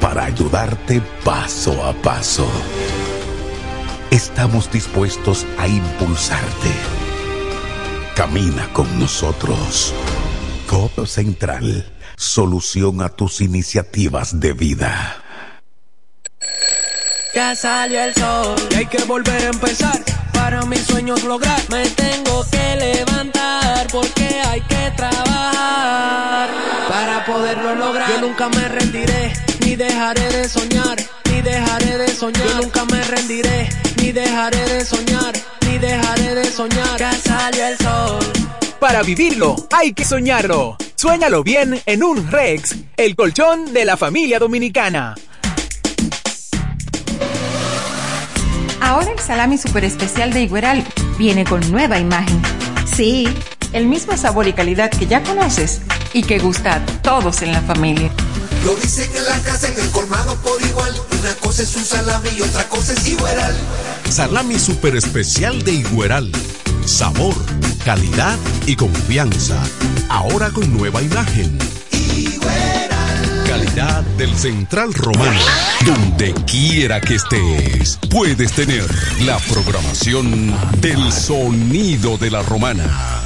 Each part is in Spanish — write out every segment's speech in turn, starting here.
para ayudarte paso a paso. Estamos dispuestos a impulsarte. Camina con nosotros. COP Central, solución a tus iniciativas de vida. Ya salió el sol, y hay que volver a empezar. Para mis sueños lograr, me tengo que levantar porque hay que trabajar para poderlo lograr. Yo nunca me rendiré, ni dejaré de soñar, ni dejaré de soñar. Yo nunca me rendiré, ni dejaré de soñar, ni dejaré de soñar. Ya salió el sol. Para vivirlo, hay que soñarlo. Suéñalo bien en un Rex, el colchón de la familia dominicana. Ahora el salami super especial de Igueral viene con nueva imagen. Sí el mismo sabor y calidad que ya conoces y que gusta a todos en la familia. Lo dicen en la casa, en el colmado por igual. Una cosa es un salami y otra cosa es Igueral. Salami super especial de Igueral. Sabor, calidad y confianza. Ahora con nueva imagen. Calidad del Central Romano. Donde quiera que estés, puedes tener la programación del sonido de la romana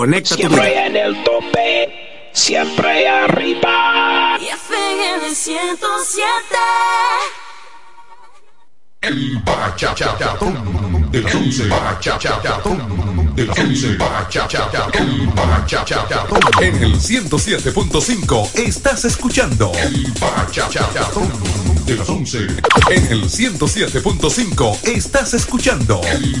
Siempre en el tope, siempre arriba. Y FM 107. El bachachatón de el bachachatón de el bachachatón En el 107.5 estás escuchando el bachachatón de las 11. En el 107.5 estás escuchando. El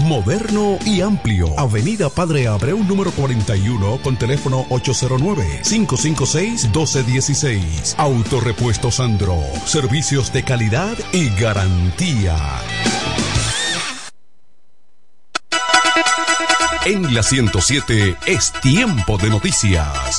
Moderno y amplio. Avenida Padre Abreu número 41 con teléfono 809-556-1216. Autorepuesto Sandro. Servicios de calidad y garantía. En la 107 es tiempo de noticias.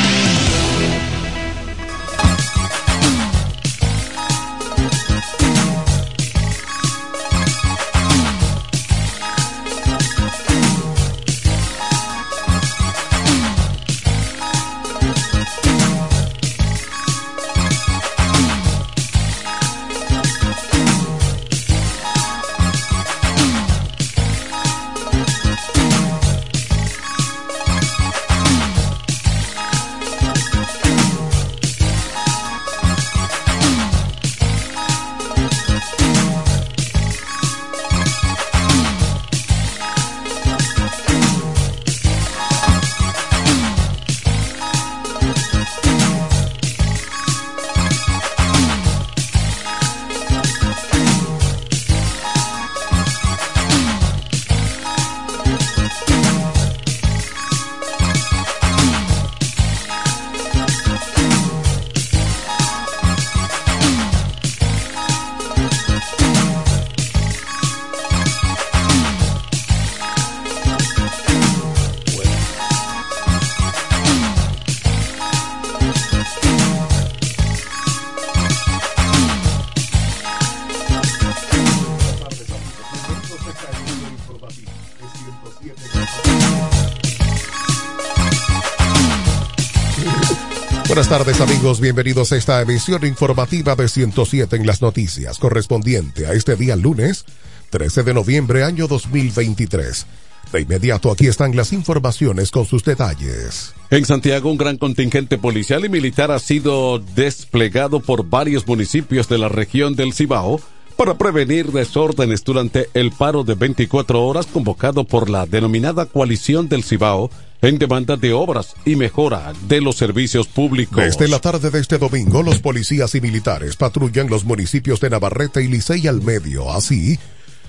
Buenas tardes amigos, bienvenidos a esta emisión informativa de 107 en las noticias, correspondiente a este día lunes 13 de noviembre año 2023. De inmediato aquí están las informaciones con sus detalles. En Santiago, un gran contingente policial y militar ha sido desplegado por varios municipios de la región del Cibao para prevenir desórdenes durante el paro de 24 horas convocado por la denominada coalición del Cibao en demanda de obras y mejora de los servicios públicos. Desde la tarde de este domingo, los policías y militares patrullan los municipios de Navarrete y Licey al medio, así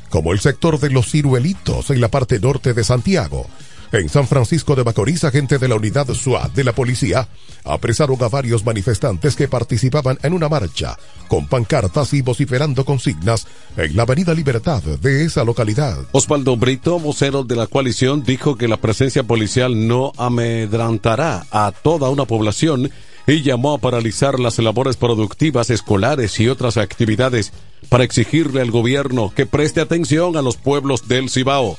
como el sector de los ciruelitos en la parte norte de Santiago. En San Francisco de Macorís, agente de la unidad SWAT de la policía apresaron a varios manifestantes que participaban en una marcha con pancartas y vociferando consignas en la Avenida Libertad de esa localidad. Osvaldo Brito, vocero de la coalición, dijo que la presencia policial no amedrantará a toda una población y llamó a paralizar las labores productivas escolares y otras actividades para exigirle al gobierno que preste atención a los pueblos del Cibao.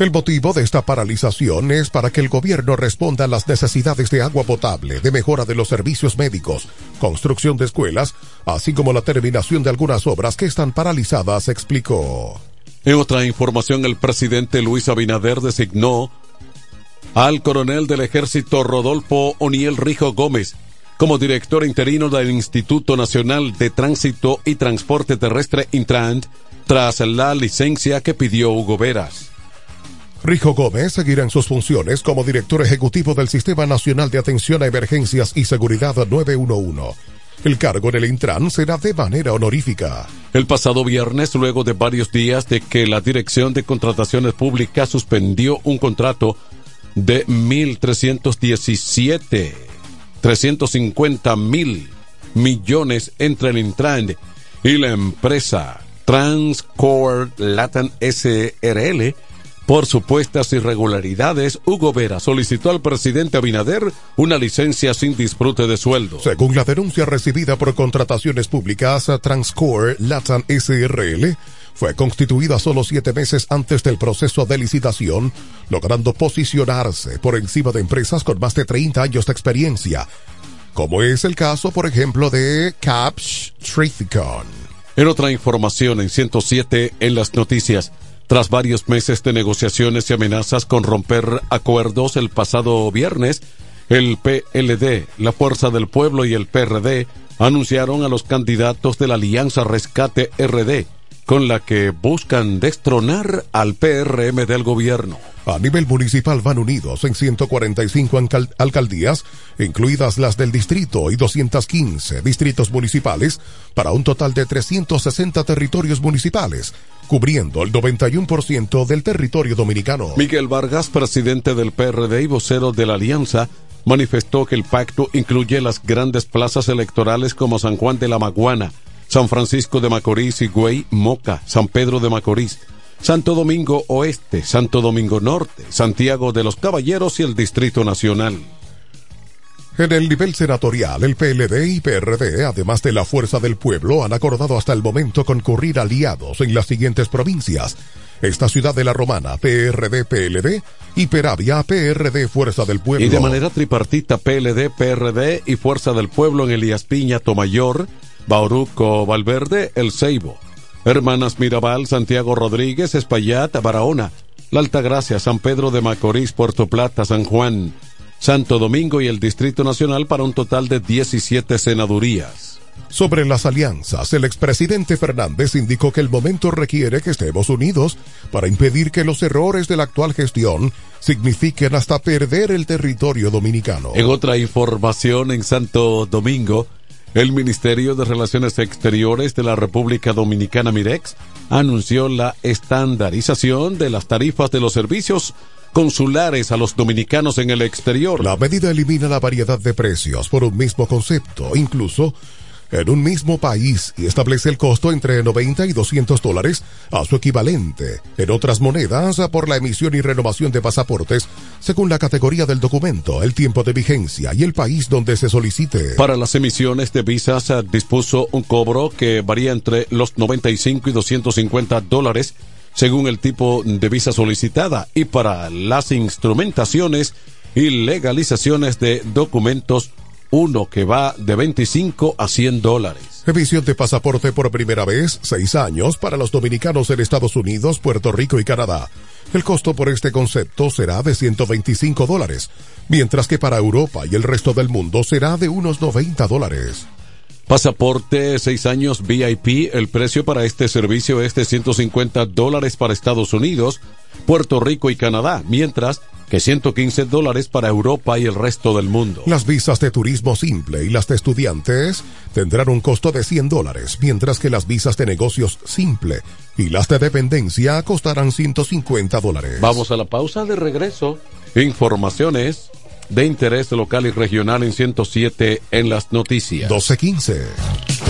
El motivo de esta paralización es para que el gobierno responda a las necesidades de agua potable, de mejora de los servicios médicos, construcción de escuelas, así como la terminación de algunas obras que están paralizadas, explicó. En otra información, el presidente Luis Abinader designó al coronel del ejército Rodolfo Oniel Rijo Gómez como director interino del Instituto Nacional de Tránsito y Transporte Terrestre Intrant tras la licencia que pidió Hugo Veras. Rijo Gómez seguirá en sus funciones como director ejecutivo del Sistema Nacional de Atención a Emergencias y Seguridad 911. El cargo en el Intran será de manera honorífica. El pasado viernes, luego de varios días de que la Dirección de Contrataciones Públicas suspendió un contrato de 1.317, 350 mil millones entre el Intran y la empresa Transcore Latin SRL, por supuestas irregularidades, Hugo Vera solicitó al presidente Abinader una licencia sin disfrute de sueldo. Según la denuncia recibida por contrataciones públicas, Transcore Latam SRL fue constituida solo siete meses antes del proceso de licitación, logrando posicionarse por encima de empresas con más de 30 años de experiencia, como es el caso, por ejemplo, de Caps Trithicon. En otra información, en 107 en las noticias, tras varios meses de negociaciones y amenazas con romper acuerdos el pasado viernes, el PLD, la Fuerza del Pueblo y el PRD anunciaron a los candidatos de la Alianza Rescate RD, con la que buscan destronar al PRM del gobierno. A nivel municipal van unidos en 145 alcaldías, incluidas las del distrito y 215 distritos municipales, para un total de 360 territorios municipales, cubriendo el 91% del territorio dominicano. Miguel Vargas, presidente del PRD y vocero de la Alianza, manifestó que el pacto incluye las grandes plazas electorales como San Juan de la Maguana, San Francisco de Macorís, Higüey, Moca, San Pedro de Macorís, Santo Domingo Oeste, Santo Domingo Norte, Santiago de los Caballeros y el Distrito Nacional. En el nivel senatorial, el PLD y PRD, además de la Fuerza del Pueblo, han acordado hasta el momento concurrir aliados en las siguientes provincias. Esta ciudad de la Romana, PRD, PLD, y Peravia, PRD, Fuerza del Pueblo. Y de manera tripartita, PLD, PRD y Fuerza del Pueblo en Elías Piña, Tomayor, Bauruco, Valverde, El Ceibo. Hermanas Mirabal, Santiago Rodríguez, Espaillat, Barahona, La Altagracia, San Pedro de Macorís, Puerto Plata, San Juan, Santo Domingo y el Distrito Nacional para un total de 17 senadurías. Sobre las alianzas, el expresidente Fernández indicó que el momento requiere que estemos unidos para impedir que los errores de la actual gestión signifiquen hasta perder el territorio dominicano. En otra información, en Santo Domingo, el Ministerio de Relaciones Exteriores de la República Dominicana Mirex anunció la estandarización de las tarifas de los servicios consulares a los dominicanos en el exterior. La medida elimina la variedad de precios por un mismo concepto, incluso en un mismo país y establece el costo entre 90 y 200 dólares a su equivalente en otras monedas por la emisión y renovación de pasaportes según la categoría del documento, el tiempo de vigencia y el país donde se solicite. Para las emisiones de visas dispuso un cobro que varía entre los 95 y 250 dólares según el tipo de visa solicitada y para las instrumentaciones y legalizaciones de documentos uno que va de 25 a 100 dólares. Emisión de pasaporte por primera vez, seis años para los dominicanos en Estados Unidos, Puerto Rico y Canadá. El costo por este concepto será de 125 dólares, mientras que para Europa y el resto del mundo será de unos 90 dólares. Pasaporte seis años VIP, el precio para este servicio es de 150 dólares para Estados Unidos, Puerto Rico y Canadá, mientras que 115 dólares para Europa y el resto del mundo. Las visas de turismo simple y las de estudiantes tendrán un costo de 100 dólares, mientras que las visas de negocios simple y las de dependencia costarán 150 dólares. Vamos a la pausa de regreso. Informaciones de interés local y regional en 107 en las noticias. 1215.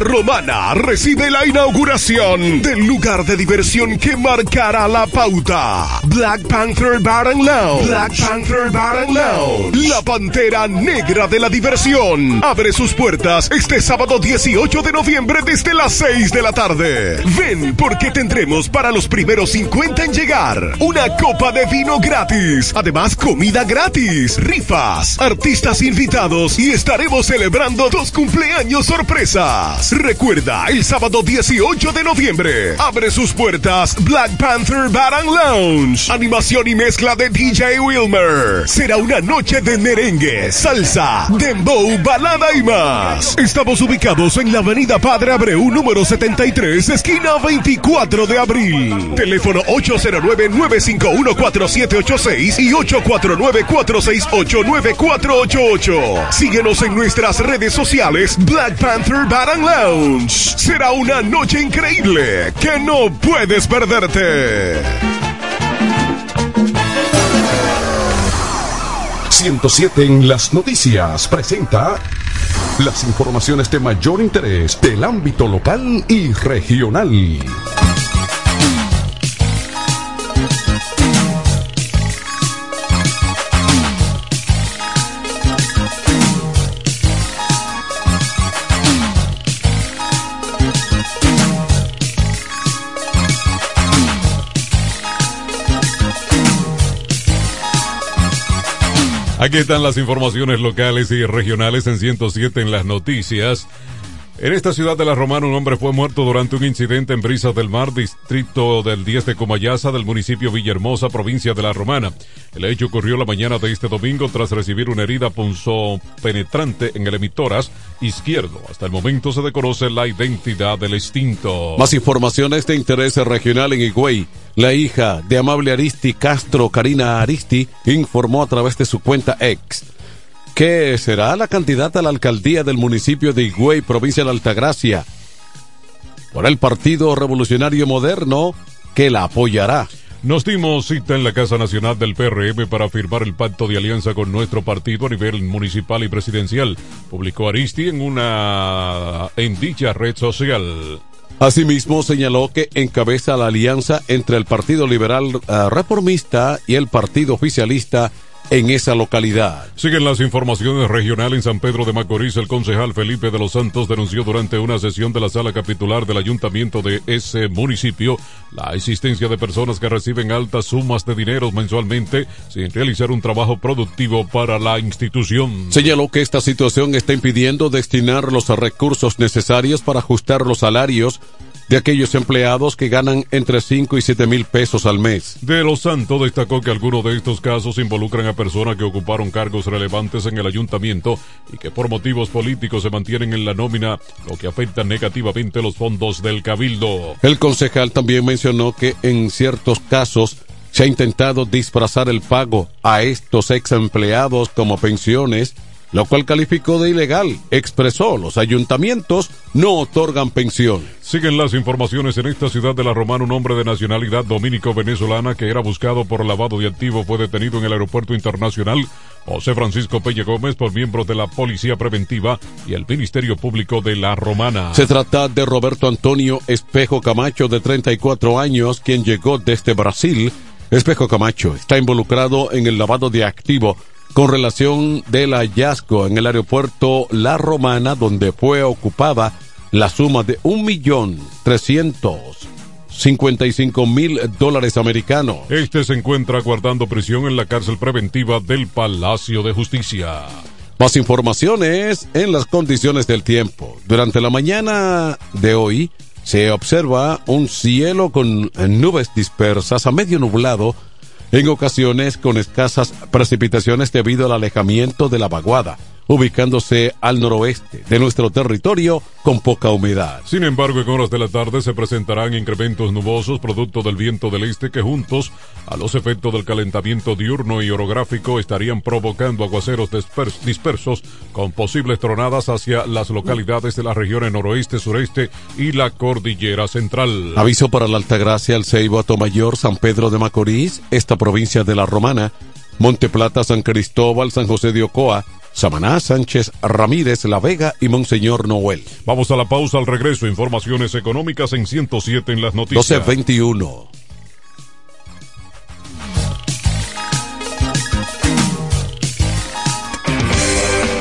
Romana recibe la inauguración del lugar de diversión que marcará la pauta. Black Panther Bar and Lounge. Black Panther Bar and Lounge. La pantera negra de la diversión. Abre sus puertas este sábado 18 de noviembre desde las 6 de la tarde. Ven porque tendremos para los primeros 50 en llegar una copa de vino gratis. Además, comida gratis, rifas, artistas invitados y estaremos celebrando dos cumpleaños sorpresas. Recuerda, el sábado 18 de noviembre abre sus puertas Black Panther Bar and Lounge. Animación y mezcla de DJ Wilmer. Será una noche de merengue, salsa, dembow, balada y más. Estamos ubicados en la avenida Padre Abreu número 73, esquina 24 de abril. Teléfono 809-951-4786 y 849-468-9488. Síguenos en nuestras redes sociales Black Panther Bar and Será una noche increíble que no puedes perderte. 107 en las noticias presenta las informaciones de mayor interés del ámbito local y regional. Aquí están las informaciones locales y regionales en 107 en las noticias. En esta ciudad de La Romana, un hombre fue muerto durante un incidente en Brisas del Mar, distrito del 10 de Comayasa, del municipio Villahermosa, provincia de La Romana. El hecho ocurrió la mañana de este domingo tras recibir una herida punzo penetrante en el emitoras izquierdo. Hasta el momento se desconoce la identidad del extinto. Más informaciones de interés regional en Higüey. La hija de Amable Aristi Castro, Karina Aristi, informó a través de su cuenta ex que será la candidata a la alcaldía del municipio de Higüey, provincia de Altagracia, por el Partido Revolucionario Moderno, que la apoyará. Nos dimos cita en la Casa Nacional del PRM para firmar el pacto de alianza con nuestro partido a nivel municipal y presidencial, publicó Aristi en una en dicha red social. Asimismo, señaló que encabeza la alianza entre el Partido Liberal uh, Reformista y el Partido Oficialista en esa localidad. Siguen las informaciones regionales en San Pedro de Macorís. El concejal Felipe de los Santos denunció durante una sesión de la sala capitular del ayuntamiento de ese municipio la existencia de personas que reciben altas sumas de dinero mensualmente sin realizar un trabajo productivo para la institución. Señaló que esta situación está impidiendo destinar los recursos necesarios para ajustar los salarios de aquellos empleados que ganan entre 5 y 7 mil pesos al mes. De Los Santos destacó que algunos de estos casos involucran a personas que ocuparon cargos relevantes en el ayuntamiento y que por motivos políticos se mantienen en la nómina, lo que afecta negativamente los fondos del cabildo. El concejal también mencionó que en ciertos casos se ha intentado disfrazar el pago a estos ex empleados como pensiones lo cual calificó de ilegal. Expresó, los ayuntamientos no otorgan pensión. Siguen las informaciones en esta ciudad de La Romana. Un hombre de nacionalidad dominico-venezolana que era buscado por lavado de activo fue detenido en el aeropuerto internacional José Francisco Peña Gómez por miembros de la Policía Preventiva y el Ministerio Público de La Romana. Se trata de Roberto Antonio Espejo Camacho, de 34 años, quien llegó desde Brasil. Espejo Camacho está involucrado en el lavado de activo con relación del hallazgo en el aeropuerto La Romana, donde fue ocupada la suma de un millón trescientos cincuenta y cinco mil dólares americanos. Este se encuentra guardando prisión en la cárcel preventiva del Palacio de Justicia. Más informaciones en las condiciones del tiempo. Durante la mañana de hoy se observa un cielo con nubes dispersas a medio nublado en ocasiones con escasas precipitaciones debido al alejamiento de la vaguada ubicándose al noroeste de nuestro territorio con poca humedad. Sin embargo, en horas de la tarde se presentarán incrementos nubosos producto del viento del este que juntos a los efectos del calentamiento diurno y orográfico estarían provocando aguaceros dispersos con posibles tronadas hacia las localidades de las regiones noroeste, sureste y la cordillera central. Aviso para la Altagracia, el Ceibo, Mayor, San Pedro de Macorís, esta provincia de la Romana, Monteplata, San Cristóbal, San José de Ocoa, Samaná, Sánchez, Ramírez, La Vega y Monseñor Noel. Vamos a la pausa al regreso. Informaciones económicas en 107 en las noticias. 1221.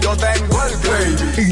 yo tengo el gravy.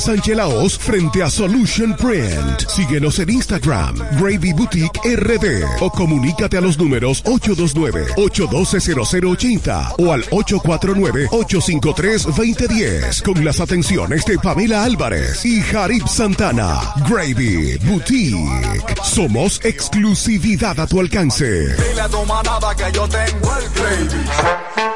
Sánchez Laos frente a Solution Print. Síguenos en Instagram, Gravy Boutique RD o comunícate a los números 829-812-0080 o al 849-853-2010 con las atenciones de Pamela Álvarez y Jarib Santana. Gravy Boutique. Somos exclusividad a tu alcance. que yo tengo el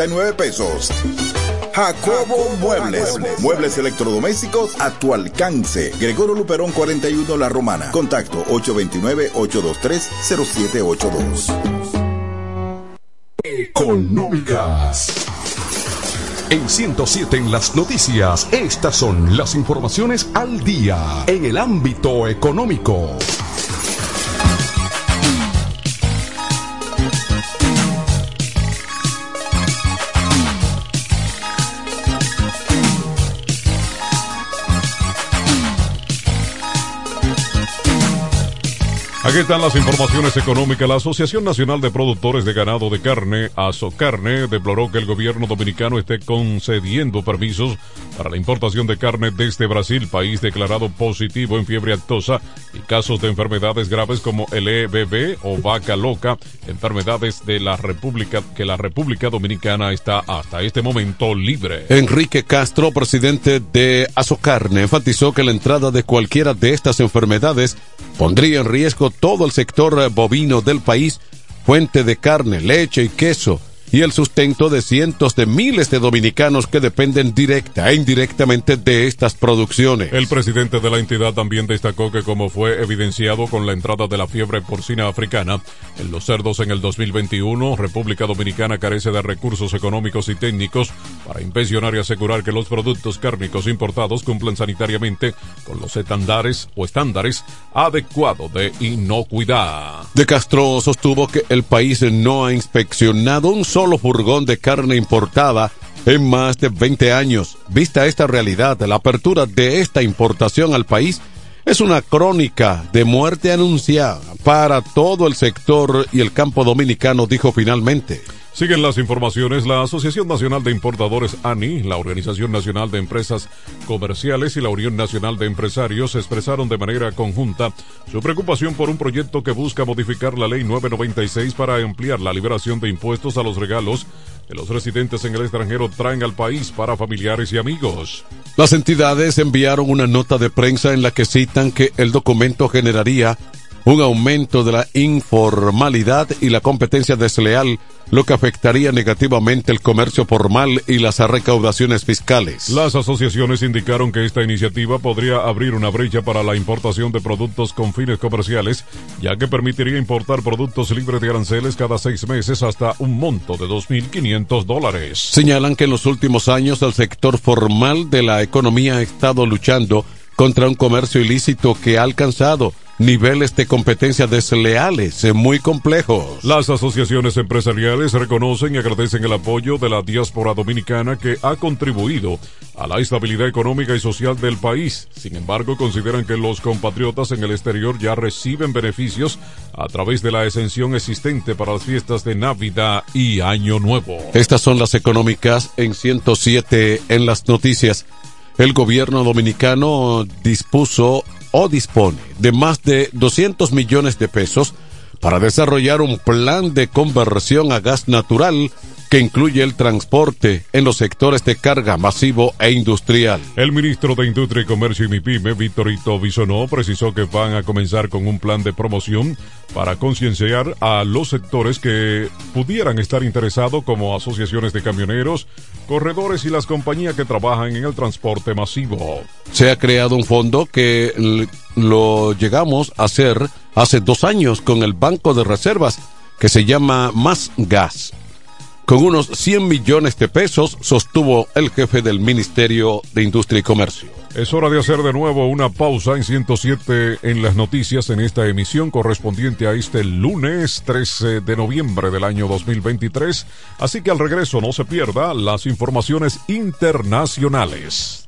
12.339 pesos. Jacobo Muebles. Muebles electrodomésticos a tu alcance. Gregorio Luperón 41 La Romana. Contacto 829-823-0782. Económicas. En 107 en las noticias, estas son las informaciones al día en el ámbito económico. Aquí están las informaciones económicas. La Asociación Nacional de Productores de Ganado de Carne, Asocarne, deploró que el gobierno dominicano esté concediendo permisos para la importación de carne desde Brasil, país declarado positivo en fiebre actosa y casos de enfermedades graves como el EBB o vaca loca, enfermedades de la República que la República Dominicana está hasta este momento libre. Enrique Castro, presidente de Asocarne, enfatizó que la entrada de cualquiera de estas enfermedades pondría en riesgo todo el sector bovino del país, fuente de carne, leche y queso, y el sustento de cientos de miles de dominicanos que dependen directa e indirectamente de estas producciones. El presidente de la entidad también destacó que como fue evidenciado con la entrada de la fiebre porcina africana en los cerdos en el 2021, República Dominicana carece de recursos económicos y técnicos para inspeccionar y asegurar que los productos cárnicos importados cumplan sanitariamente con los estándares o estándares adecuados de inocuidad. De Castro sostuvo que el país no ha inspeccionado un solo solo furgón de carne importada en más de 20 años. Vista esta realidad, la apertura de esta importación al país es una crónica de muerte anunciada para todo el sector y el campo dominicano, dijo finalmente. Siguen las informaciones. La Asociación Nacional de Importadores ANI, la Organización Nacional de Empresas Comerciales y la Unión Nacional de Empresarios expresaron de manera conjunta su preocupación por un proyecto que busca modificar la Ley 996 para ampliar la liberación de impuestos a los regalos que los residentes en el extranjero traen al país para familiares y amigos. Las entidades enviaron una nota de prensa en la que citan que el documento generaría un aumento de la informalidad y la competencia desleal, lo que afectaría negativamente el comercio formal y las recaudaciones fiscales. Las asociaciones indicaron que esta iniciativa podría abrir una brecha para la importación de productos con fines comerciales, ya que permitiría importar productos libres de aranceles cada seis meses hasta un monto de 2.500 dólares. Señalan que en los últimos años el sector formal de la economía ha estado luchando contra un comercio ilícito que ha alcanzado niveles de competencia desleales muy complejos. Las asociaciones empresariales reconocen y agradecen el apoyo de la diáspora dominicana que ha contribuido a la estabilidad económica y social del país. Sin embargo, consideran que los compatriotas en el exterior ya reciben beneficios a través de la exención existente para las fiestas de Navidad y Año Nuevo. Estas son las económicas en 107 en las noticias. El gobierno dominicano dispuso o dispone de más de 200 millones de pesos para desarrollar un plan de conversión a gas natural que incluye el transporte en los sectores de carga masivo e industrial. El ministro de Industria y Comercio y MIPIME, Víctorito Bisonó, precisó que van a comenzar con un plan de promoción para concienciar a los sectores que pudieran estar interesados como asociaciones de camioneros, corredores y las compañías que trabajan en el transporte masivo. Se ha creado un fondo que lo llegamos a hacer hace dos años con el Banco de Reservas que se llama Más Gas con unos 100 millones de pesos, sostuvo el jefe del Ministerio de Industria y Comercio. Es hora de hacer de nuevo una pausa en 107 en las noticias en esta emisión correspondiente a este lunes 13 de noviembre del año 2023. Así que al regreso no se pierda las informaciones internacionales.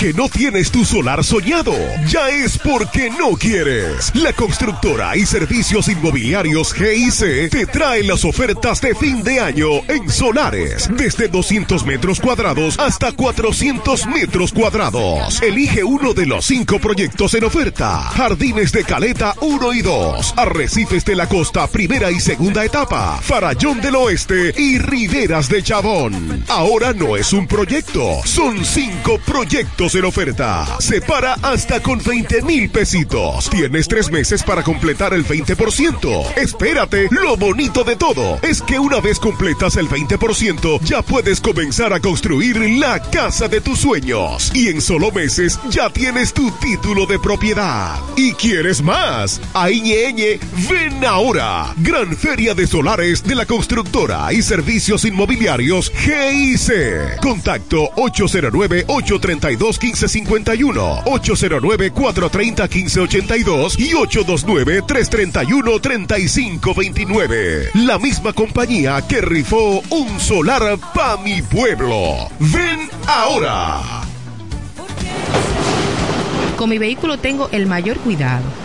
Que no tienes tu solar soñado, ya es porque no quieres. La constructora y servicios inmobiliarios GIC te trae las ofertas de fin de año en solares, desde 200 metros cuadrados hasta 400 metros cuadrados. Elige uno de los cinco proyectos en oferta. Jardines de Caleta 1 y 2, Arrecifes de la Costa primera y segunda etapa, Farallón del Oeste y Riberas de Chabón. Ahora no es un proyecto, son cinco proyectos en oferta. Separa hasta con 20 mil pesitos. Tienes tres meses para completar el 20%. Espérate, lo bonito de todo es que una vez completas el 20%, ya puedes comenzar a construir la casa de tus sueños. Y en solo meses ya tienes tu título de propiedad. ¿Y quieres más? Ahí ñeñe, ven ahora. Gran Feria de Solares de la Constructora y Servicios Inmobiliarios GIC. Contacto 809-832-1551, 809-430-1582 y 829-331-3529. La misma compañía que rifó un solar pa' mi pueblo. Ven ahora. Con mi vehículo tengo el mayor cuidado.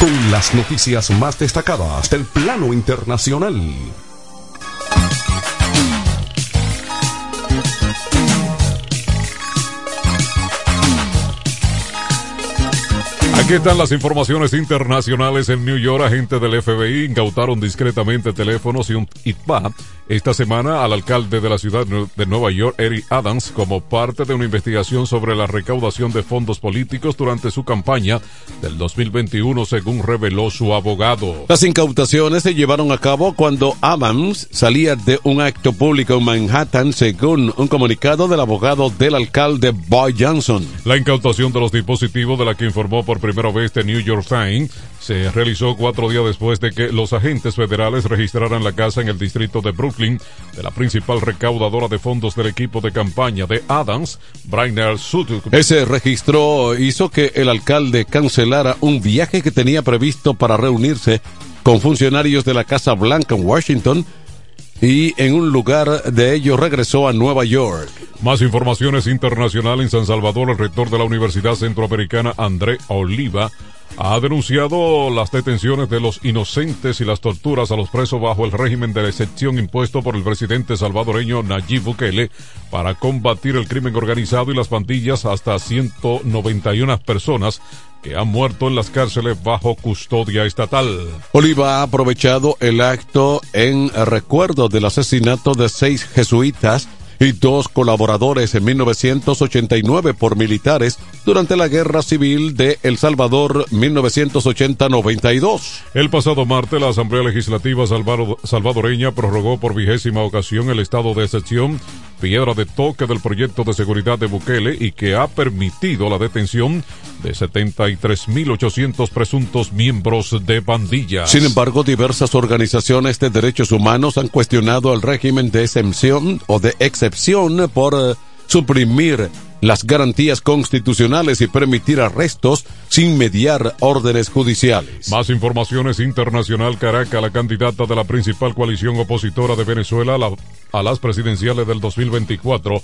Con las noticias más destacadas del plano internacional. Están las informaciones internacionales en New York. Agentes del FBI incautaron discretamente teléfonos y un ITBA esta semana al alcalde de la ciudad de Nueva York, Eric Adams, como parte de una investigación sobre la recaudación de fondos políticos durante su campaña del 2021, según reveló su abogado. Las incautaciones se llevaron a cabo cuando Adams salía de un acto público en Manhattan, según un comunicado del abogado del alcalde Boy Johnson. La incautación de los dispositivos de la que informó por primera vez The New York Times se realizó cuatro días después de que los agentes federales registraran la casa en el distrito de Brooklyn de la principal recaudadora de fondos del equipo de campaña de Adams, Brainer Sutuk. Ese registro hizo que el alcalde cancelara un viaje que tenía previsto para reunirse con funcionarios de la Casa Blanca en Washington y en un lugar de ellos regresó a Nueva York. Más informaciones internacionales en San Salvador, el rector de la Universidad Centroamericana, André Oliva, ha denunciado las detenciones de los inocentes y las torturas a los presos bajo el régimen de la excepción impuesto por el presidente salvadoreño Nayib Bukele para combatir el crimen organizado y las pandillas hasta 191 personas que han muerto en las cárceles bajo custodia estatal. Oliva ha aprovechado el acto en recuerdo del asesinato de seis jesuitas y dos colaboradores en 1989 por militares durante la Guerra Civil de El Salvador 1980-92. El pasado martes, la Asamblea Legislativa salvadoreña prorrogó por vigésima ocasión el estado de excepción, piedra de toque del proyecto de seguridad de Bukele y que ha permitido la detención de 73.800 presuntos miembros de pandilla. Sin embargo, diversas organizaciones de derechos humanos han cuestionado el régimen de excepción o de excepción por eh, suprimir las garantías constitucionales y permitir arrestos sin mediar órdenes judiciales. Más informaciones internacional Caracas, la candidata de la principal coalición opositora de Venezuela a, a las presidenciales del 2024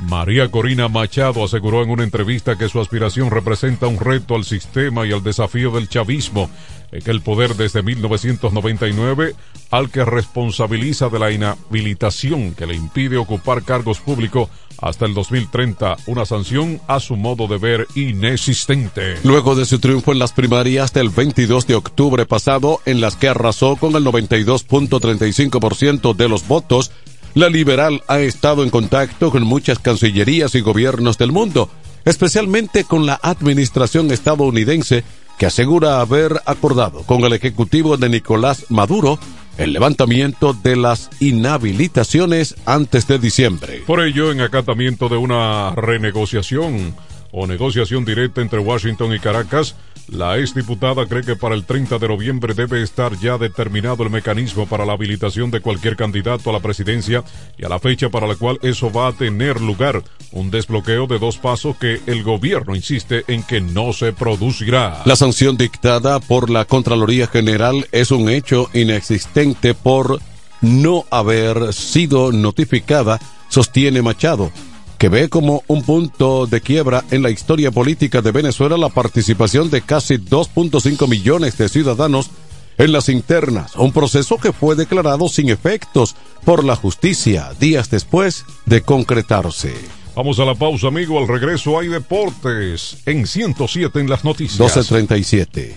María Corina Machado aseguró en una entrevista que su aspiración representa un reto al sistema y al desafío del chavismo, en el poder desde 1999, al que responsabiliza de la inhabilitación que le impide ocupar cargos públicos hasta el 2030, una sanción a su modo de ver inexistente. Luego de su triunfo en las primarias del 22 de octubre pasado, en las que arrasó con el 92.35% de los votos, la liberal ha estado en contacto con muchas cancillerías y gobiernos del mundo, especialmente con la administración estadounidense que asegura haber acordado con el ejecutivo de Nicolás Maduro el levantamiento de las inhabilitaciones antes de diciembre. Por ello, en acatamiento de una renegociación o negociación directa entre Washington y Caracas, la exdiputada cree que para el 30 de noviembre debe estar ya determinado el mecanismo para la habilitación de cualquier candidato a la presidencia y a la fecha para la cual eso va a tener lugar, un desbloqueo de dos pasos que el gobierno insiste en que no se producirá. La sanción dictada por la Contraloría General es un hecho inexistente por no haber sido notificada, sostiene Machado que ve como un punto de quiebra en la historia política de Venezuela la participación de casi 2.5 millones de ciudadanos en las internas, un proceso que fue declarado sin efectos por la justicia días después de concretarse. Vamos a la pausa, amigo. Al regreso hay deportes en 107 en las noticias. 1237.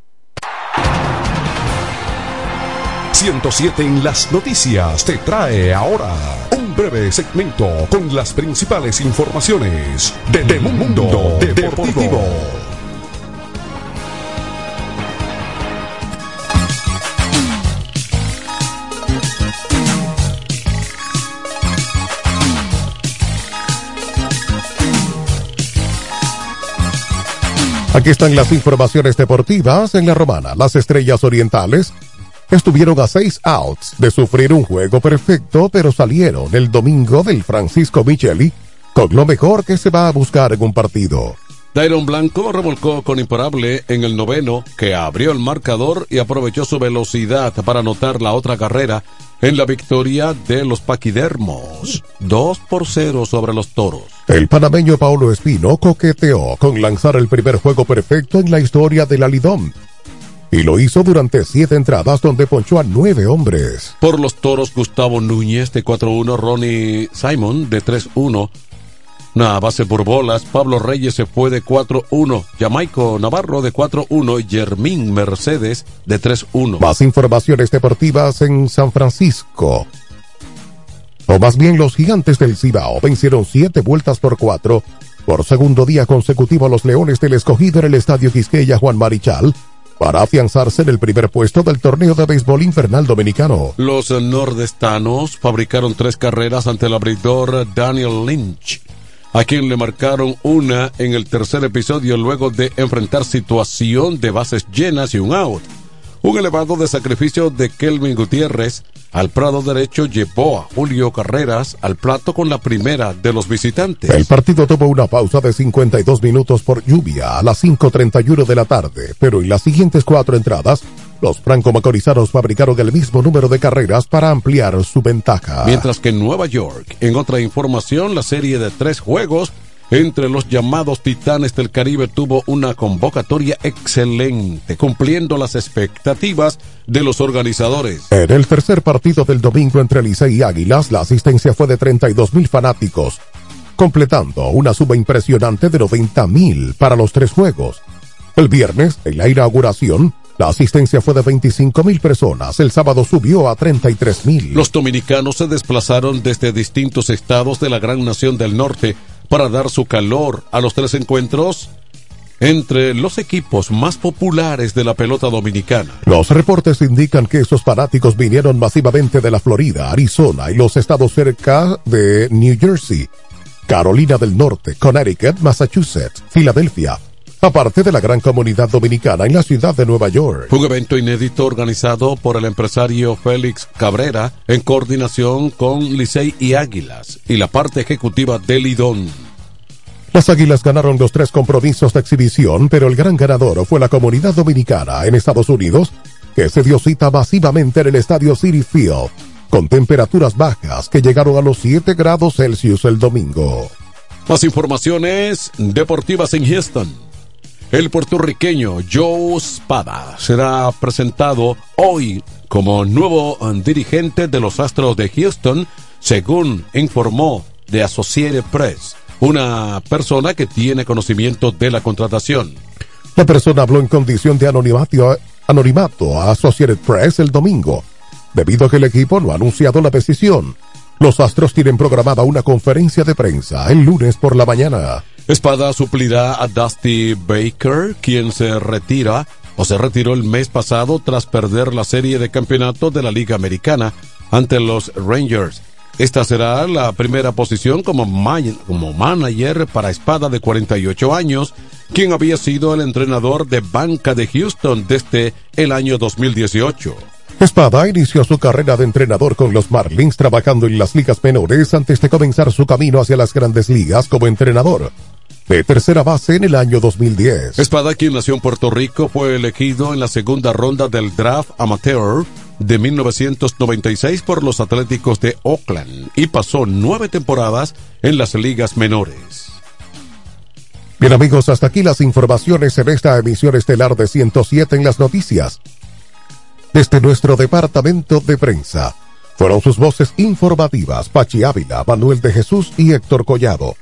107 en las noticias te trae ahora un breve segmento con las principales informaciones de, de Mundo Deportivo. Aquí están las informaciones deportivas en la romana. Las estrellas orientales estuvieron a seis outs de sufrir un juego perfecto, pero salieron el domingo del Francisco Micheli con lo mejor que se va a buscar en un partido. Dairon Blanco remolcó con imparable en el noveno, que abrió el marcador y aprovechó su velocidad para anotar la otra carrera en la victoria de los paquidermos. 2 por 0 sobre los toros. El panameño Paulo Espino coqueteó con lanzar el primer juego perfecto en la historia del Alidón. Y lo hizo durante siete entradas donde ponchó a nueve hombres. Por los toros, Gustavo Núñez de 4-1, Ronnie Simon de 3-1, una base por bolas, Pablo Reyes se fue de 4-1, Jamaico Navarro de 4-1 y Germín Mercedes de 3-1. Más informaciones deportivas en San Francisco. O más bien los gigantes del Cibao vencieron siete vueltas por cuatro por segundo día consecutivo los Leones del Escogido en el Estadio Quisqueya Juan Marichal para afianzarse en el primer puesto del torneo de béisbol infernal dominicano. Los nordestanos fabricaron tres carreras ante el abridor Daniel Lynch a quien le marcaron una en el tercer episodio luego de enfrentar situación de bases llenas y un out. Un elevado de sacrificio de Kelvin Gutiérrez al prado derecho llevó a Julio Carreras al plato con la primera de los visitantes. El partido tuvo una pausa de 52 minutos por lluvia a las 5.31 de la tarde, pero en las siguientes cuatro entradas, los franco-macorizanos fabricaron el mismo número de carreras para ampliar su ventaja. Mientras que en Nueva York, en otra información, la serie de tres juegos entre los llamados Titanes del Caribe tuvo una convocatoria excelente, cumpliendo las expectativas de los organizadores. En el tercer partido del domingo entre Licey y Águilas, la asistencia fue de 32 mil fanáticos, completando una suma impresionante de 90 mil para los tres juegos. El viernes, en la inauguración, la asistencia fue de 25 mil personas. El sábado subió a 33 mil. Los dominicanos se desplazaron desde distintos estados de la gran nación del norte para dar su calor a los tres encuentros entre los equipos más populares de la pelota dominicana. Los reportes indican que esos fanáticos vinieron masivamente de la Florida, Arizona y los estados cerca de New Jersey, Carolina del Norte, Connecticut, Massachusetts, Filadelfia, aparte de la gran comunidad dominicana en la ciudad de Nueva York. Un evento inédito organizado por el empresario Félix Cabrera en coordinación con Licey y Águilas y la parte ejecutiva de Lidón. Las Águilas ganaron los tres compromisos de exhibición, pero el gran ganador fue la comunidad dominicana en Estados Unidos, que se dio cita masivamente en el estadio City Field, con temperaturas bajas que llegaron a los 7 grados Celsius el domingo. Más informaciones deportivas en Houston. El puertorriqueño Joe Spada será presentado hoy como nuevo dirigente de los Astros de Houston, según informó de Associated Press, una persona que tiene conocimiento de la contratación. La persona habló en condición de anonimato, anonimato a Associated Press el domingo, debido a que el equipo no ha anunciado la decisión. Los Astros tienen programada una conferencia de prensa el lunes por la mañana. Espada suplirá a Dusty Baker, quien se retira o se retiró el mes pasado tras perder la serie de campeonato de la Liga Americana ante los Rangers. Esta será la primera posición como, manager para Espada de 48 años, quien había sido el entrenador de banca de Houston desde el año 2018. Espada inició su carrera de entrenador con los Marlins trabajando en las ligas menores antes de comenzar su camino hacia las grandes ligas como entrenador de tercera base en el año 2010. Espada, quien nació en Puerto Rico, fue elegido en la segunda ronda del draft amateur de 1996 por los Atléticos de Oakland y pasó nueve temporadas en las ligas menores. Bien amigos, hasta aquí las informaciones en esta emisión estelar de 107 en las noticias. Desde nuestro departamento de prensa, fueron sus voces informativas Pachi Ávila, Manuel de Jesús y Héctor Collado.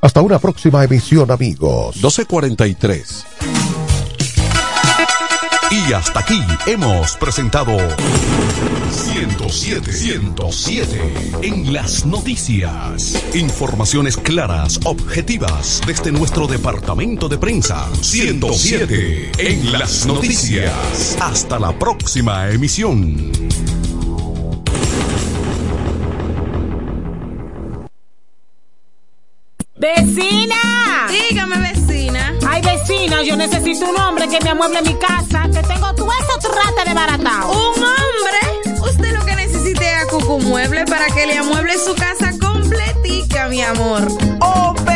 Hasta una próxima emisión, amigos. 1243. Y hasta aquí hemos presentado 107, 107 en las noticias. Informaciones claras, objetivas desde nuestro departamento de prensa. 107 en las noticias. Hasta la próxima emisión. ¡Vecina! Dígame, vecina. Ay, vecina yo necesito un hombre que me amueble mi casa, que tengo todo eso trata de baratao. ¿Un hombre? Usted lo que necesite es a Cucu Mueble para que le amueble su casa completica, mi amor. Oh, pero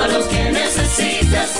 tenemos todo lo que necesitas.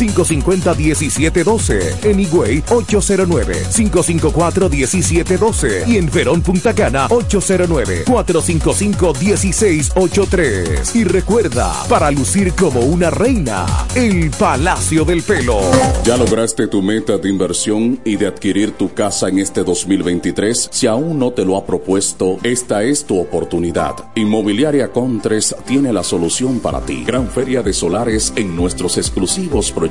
809-550-1712. En Higüey, 809-554-1712. Y en Verón Punta Cana, 809-455-1683. Y recuerda, para lucir como una reina, el Palacio del Pelo. ¿Ya lograste tu meta de inversión y de adquirir tu casa en este 2023? Si aún no te lo ha propuesto, esta es tu oportunidad. Inmobiliaria Contres tiene la solución para ti. Gran feria de solares en nuestros exclusivos proyectos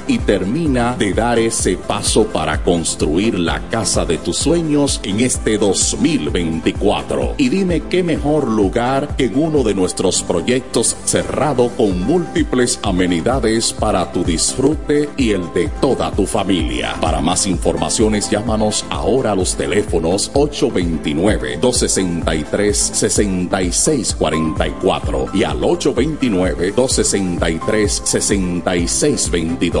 y termina de dar ese paso para construir la casa de tus sueños en este 2024. Y dime qué mejor lugar que en uno de nuestros proyectos cerrado con múltiples amenidades para tu disfrute y el de toda tu familia. Para más informaciones llámanos ahora a los teléfonos 829-263-6644 y al 829-263-6622.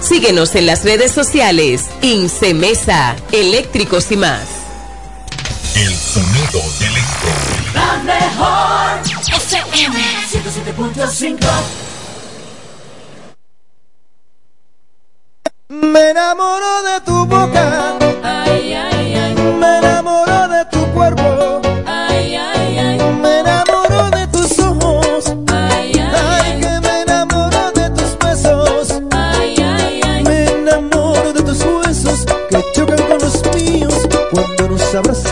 Síguenos en las redes sociales. Incemesa, eléctricos y más. El sonido del electro. La mejor FM 107.5 Me enamoro de tu boca. Cuando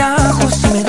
viajo se me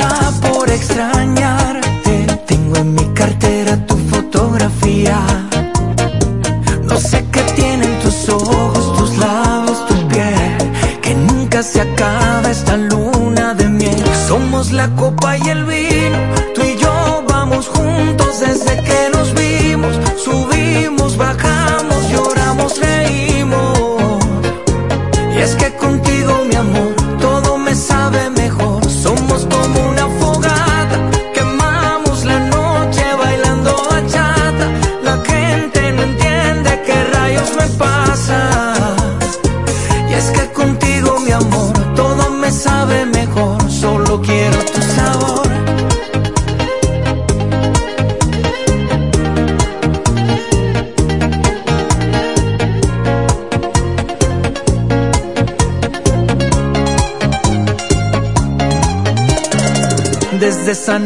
Desde esa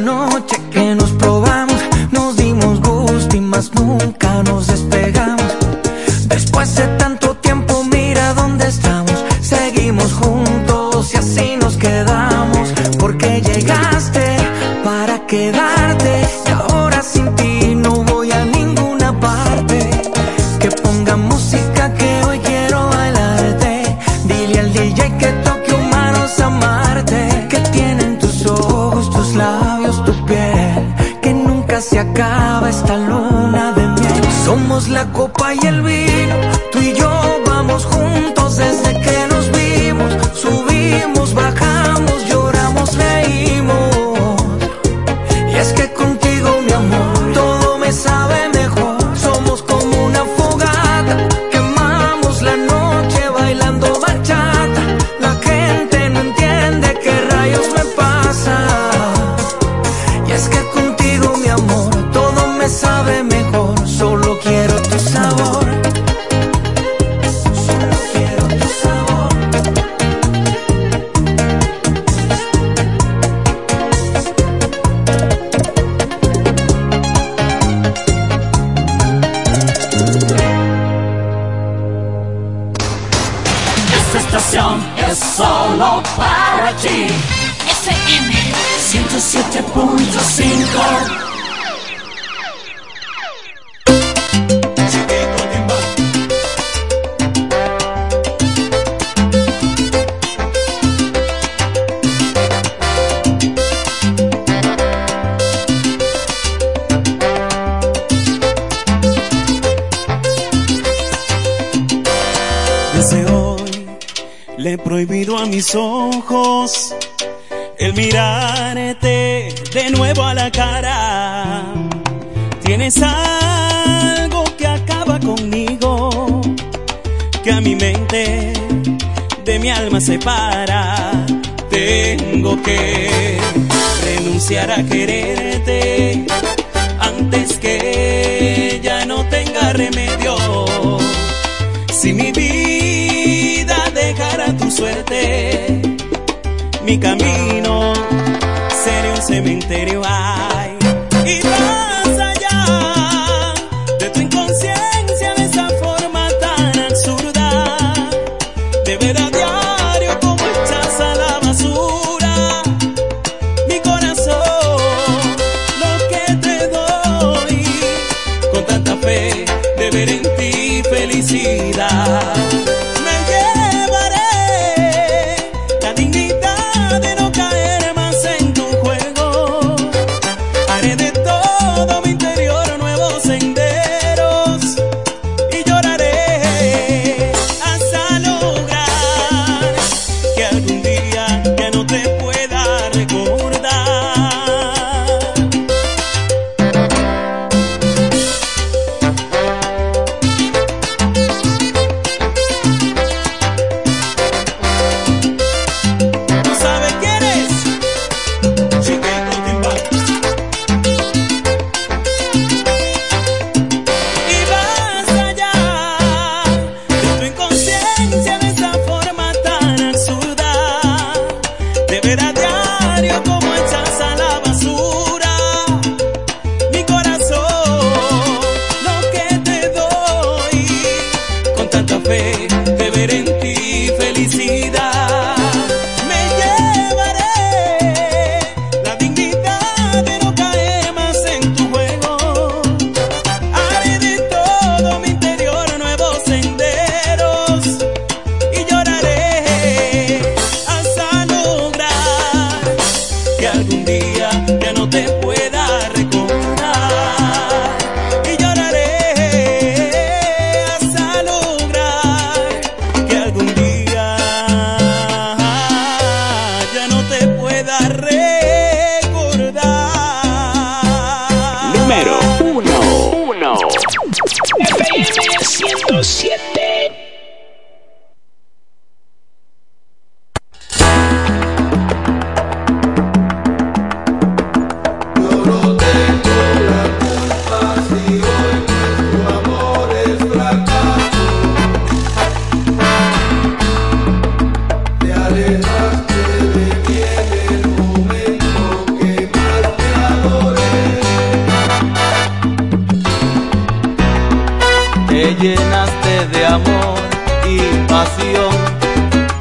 me llenaste de amor y pasión,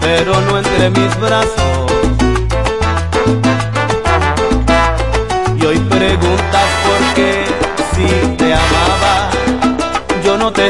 pero no entre mis brazos. Y hoy preguntas por qué si te amaba, yo no te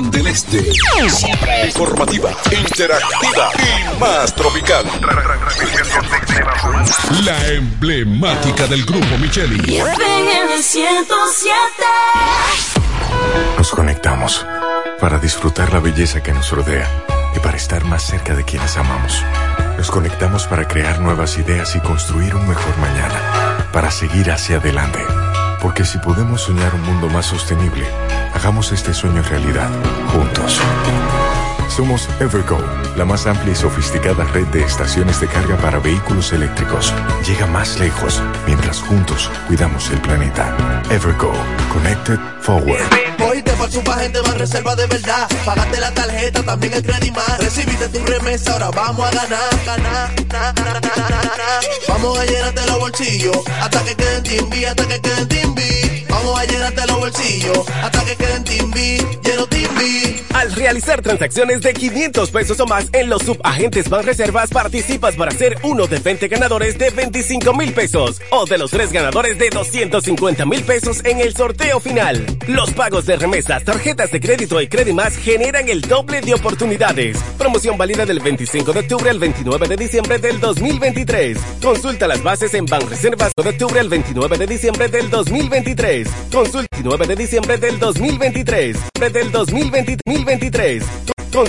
del este. Siempre. Informativa, interactiva y más tropical. La emblemática del grupo Micheli. FM 107. Nos conectamos para disfrutar la belleza que nos rodea y para estar más cerca de quienes amamos. Nos conectamos para crear nuevas ideas y construir un mejor mañana, para seguir hacia adelante. Porque si podemos soñar un mundo más sostenible, hagamos este sueño realidad, juntos. Somos Evergo, la más amplia y sofisticada red de estaciones de carga para vehículos eléctricos. Llega más lejos mientras juntos cuidamos el planeta. Evergo, Connected Forward. Hoy te paso pa' gente más reserva de verdad. Pagaste la tarjeta, también el crédito más. Recibiste tu remesa, ahora vamos a ganar, ganar, ganar, ganar, ganar. Vamos a llenarte los bolsillos hasta que queden timbi, hasta que queden timbi. Vamos a llenarte los bolsillos hasta que queden timbi, lleno timbi. Al realizar transacciones de 500 pesos o más en los subagentes Banreservas, participas para ser uno de 20 ganadores de 25 mil pesos o de los tres ganadores de 250 mil pesos en el sorteo final. Los pagos de remesas, tarjetas de crédito y Credimas generan el doble de oportunidades. Promoción válida del 25 de octubre al 29 de diciembre del 2023. Consulta las bases en Banreservas de octubre al 29 de diciembre del 2023. Consulta el 29 de diciembre del 2023. Del 2023.